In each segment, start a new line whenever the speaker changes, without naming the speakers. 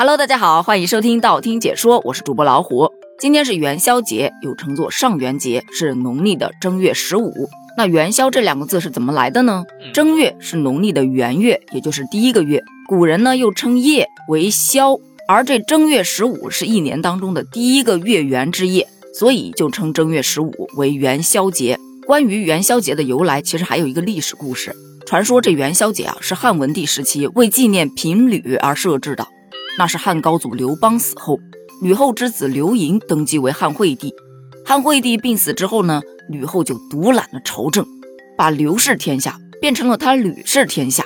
Hello，大家好，欢迎收听道听解说，我是主播老虎。今天是元宵节，又称作上元节，是农历的正月十五。那元宵这两个字是怎么来的呢？正月是农历的元月，也就是第一个月，古人呢又称夜为宵，而这正月十五是一年当中的第一个月圆之夜，所以就称正月十五为元宵节。关于元宵节的由来，其实还有一个历史故事。传说这元宵节啊，是汉文帝时期为纪念平吕而设置的。那是汉高祖刘邦死后，吕后之子刘盈登基为汉惠帝。汉惠帝病死之后呢，吕后就独揽了朝政，把刘氏天下变成了他吕氏天下。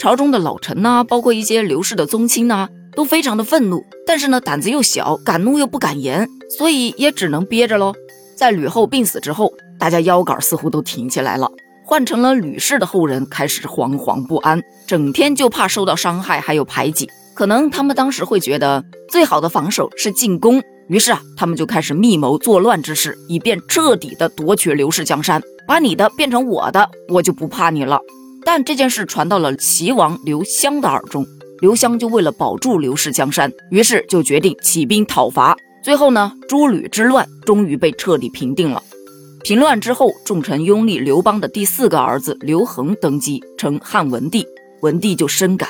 朝中的老臣呐，包括一些刘氏的宗亲呐，都非常的愤怒，但是呢，胆子又小，敢怒又不敢言，所以也只能憋着喽。在吕后病死之后，大家腰杆似乎都挺起来了，换成了吕氏的后人开始惶惶不安，整天就怕受到伤害还有排挤。可能他们当时会觉得最好的防守是进攻，于是啊，他们就开始密谋作乱之事，以便彻底的夺取刘氏江山，把你的变成我的，我就不怕你了。但这件事传到了齐王刘襄的耳中，刘襄就为了保住刘氏江山，于是就决定起兵讨伐。最后呢，诸吕之乱终于被彻底平定了。平乱之后，重臣拥立刘邦的第四个儿子刘恒登基，称汉文帝。文帝就深感。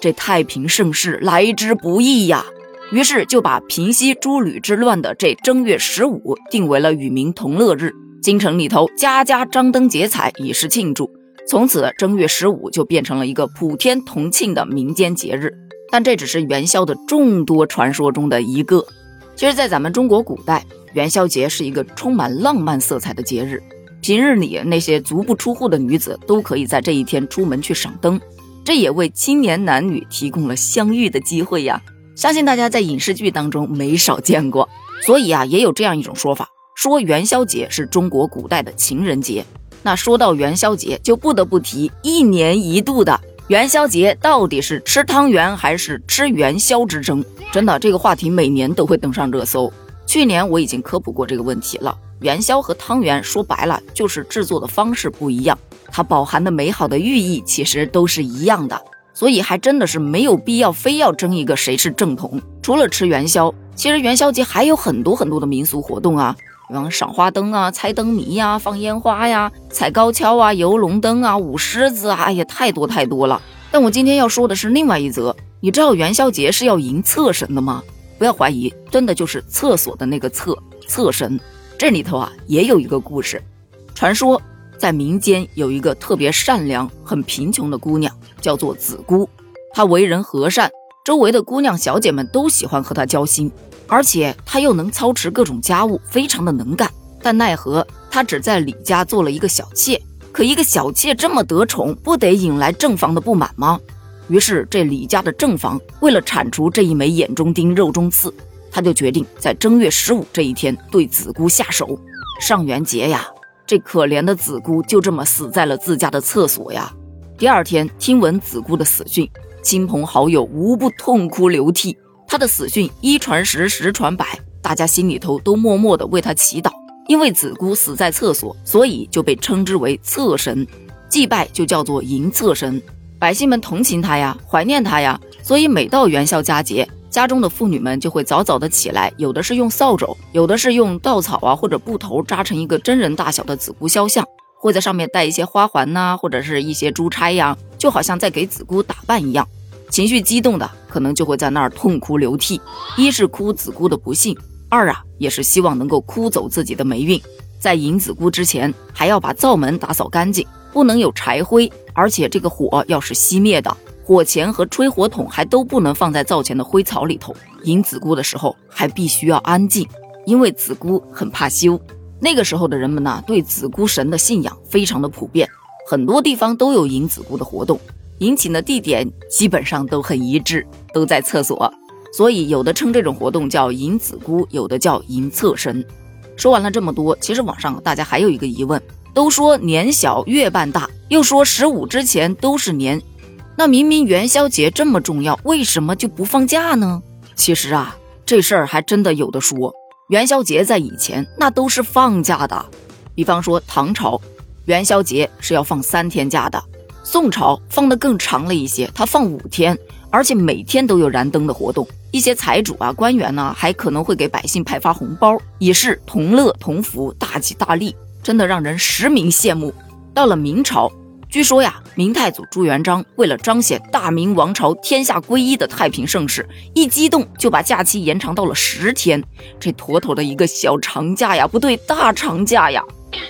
这太平盛世来之不易呀，于是就把平息诸吕之乱的这正月十五定为了与民同乐日。京城里头家家张灯结彩，以示庆祝。从此，正月十五就变成了一个普天同庆的民间节日。但这只是元宵的众多传说中的一个。其实，在咱们中国古代，元宵节是一个充满浪漫色彩的节日。平日里，那些足不出户的女子都可以在这一天出门去赏灯。这也为青年男女提供了相遇的机会呀！相信大家在影视剧当中没少见过，所以啊，也有这样一种说法，说元宵节是中国古代的情人节。那说到元宵节，就不得不提一年一度的元宵节，到底是吃汤圆还是吃元宵之争？真的，这个话题每年都会登上热搜。去年我已经科普过这个问题了，元宵和汤圆说白了就是制作的方式不一样。它饱含的美好的寓意其实都是一样的，所以还真的是没有必要非要争一个谁是正统。除了吃元宵，其实元宵节还有很多很多的民俗活动啊，比方赏花灯啊、猜灯谜呀、放烟花呀、踩高跷啊、游龙灯啊、舞狮子啊，哎呀，太多太多了。但我今天要说的是另外一则，你知道元宵节是要迎厕神的吗？不要怀疑，真的就是厕所的那个厕厕神。这里头啊也有一个故事，传说。在民间有一个特别善良、很贫穷的姑娘，叫做子姑。她为人和善，周围的姑娘小姐们都喜欢和她交心。而且她又能操持各种家务，非常的能干。但奈何她只在李家做了一个小妾。可一个小妾这么得宠，不得引来正房的不满吗？于是这李家的正房为了铲除这一枚眼中钉、肉中刺，他就决定在正月十五这一天对子姑下手。上元节呀！这可怜的子姑就这么死在了自家的厕所呀！第二天听闻子姑的死讯，亲朋好友无不痛哭流涕。她的死讯一传十，十传百，大家心里头都默默的为她祈祷。因为子姑死在厕所，所以就被称之为厕神，祭拜就叫做迎厕神。百姓们同情他呀，怀念他呀，所以每到元宵佳节。家中的妇女们就会早早的起来，有的是用扫帚，有的是用稻草啊或者布头扎成一个真人大小的子姑肖像，会在上面戴一些花环呐，或者是一些珠钗呀，就好像在给子姑打扮一样。情绪激动的可能就会在那儿痛哭流涕，一是哭子姑的不幸，二啊也是希望能够哭走自己的霉运。在迎子姑之前，还要把灶门打扫干净，不能有柴灰，而且这个火要是熄灭的。火钳和吹火筒还都不能放在灶前的灰槽里头。迎子姑的时候还必须要安静，因为子姑很怕羞。那个时候的人们呢，对子姑神的信仰非常的普遍，很多地方都有迎子姑的活动，迎请的地点基本上都很一致，都在厕所。所以有的称这种活动叫迎子姑，有的叫迎厕神。说完了这么多，其实网上大家还有一个疑问：都说年小月半大，又说十五之前都是年。那明明元宵节这么重要，为什么就不放假呢？其实啊，这事儿还真的有的说。元宵节在以前那都是放假的，比方说唐朝，元宵节是要放三天假的；宋朝放的更长了一些，它放五天，而且每天都有燃灯的活动。一些财主啊、官员呢，还可能会给百姓派发红包，以示同乐同福、大吉大利，真的让人实名羡慕。到了明朝。据说呀，明太祖朱元璋为了彰显大明王朝天下归一的太平盛世，一激动就把假期延长到了十天，这妥妥的一个小长假呀，不对，大长假呀。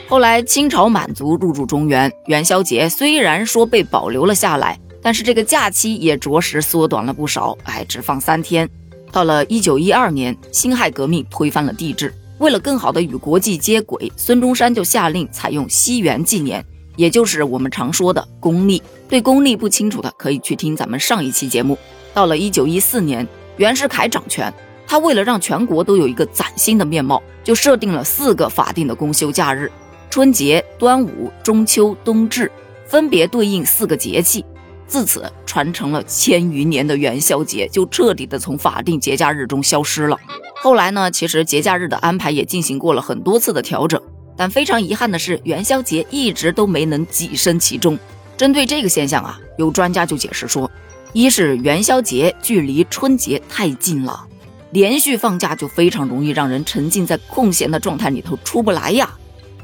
后来清朝满族入驻中原，元宵节虽然说被保留了下来，但是这个假期也着实缩短了不少，哎，只放三天。到了一九一二年，辛亥革命推翻了帝制，为了更好的与国际接轨，孙中山就下令采用西元纪年。也就是我们常说的公历，对公历不清楚的可以去听咱们上一期节目。到了一九一四年，袁世凯掌权，他为了让全国都有一个崭新的面貌，就设定了四个法定的公休假日：春节、端午、中秋、冬至，分别对应四个节气。自此，传承了千余年的元宵节就彻底的从法定节假日中消失了。后来呢，其实节假日的安排也进行过了很多次的调整。但非常遗憾的是，元宵节一直都没能跻身其中。针对这个现象啊，有专家就解释说，一是元宵节距离春节太近了，连续放假就非常容易让人沉浸在空闲的状态里头出不来呀。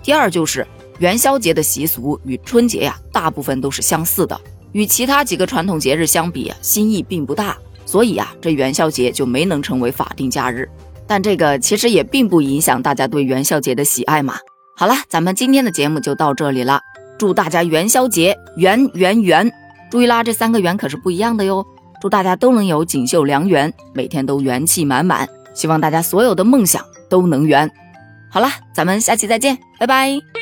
第二就是元宵节的习俗与春节呀大部分都是相似的，与其他几个传统节日相比啊，新意并不大，所以啊，这元宵节就没能成为法定假日。但这个其实也并不影响大家对元宵节的喜爱嘛。好了，咱们今天的节目就到这里了。祝大家元宵节圆圆圆！注意啦，这三个圆可是不一样的哟。祝大家都能有锦绣良缘，每天都元气满满。希望大家所有的梦想都能圆。好了，咱们下期再见，拜拜。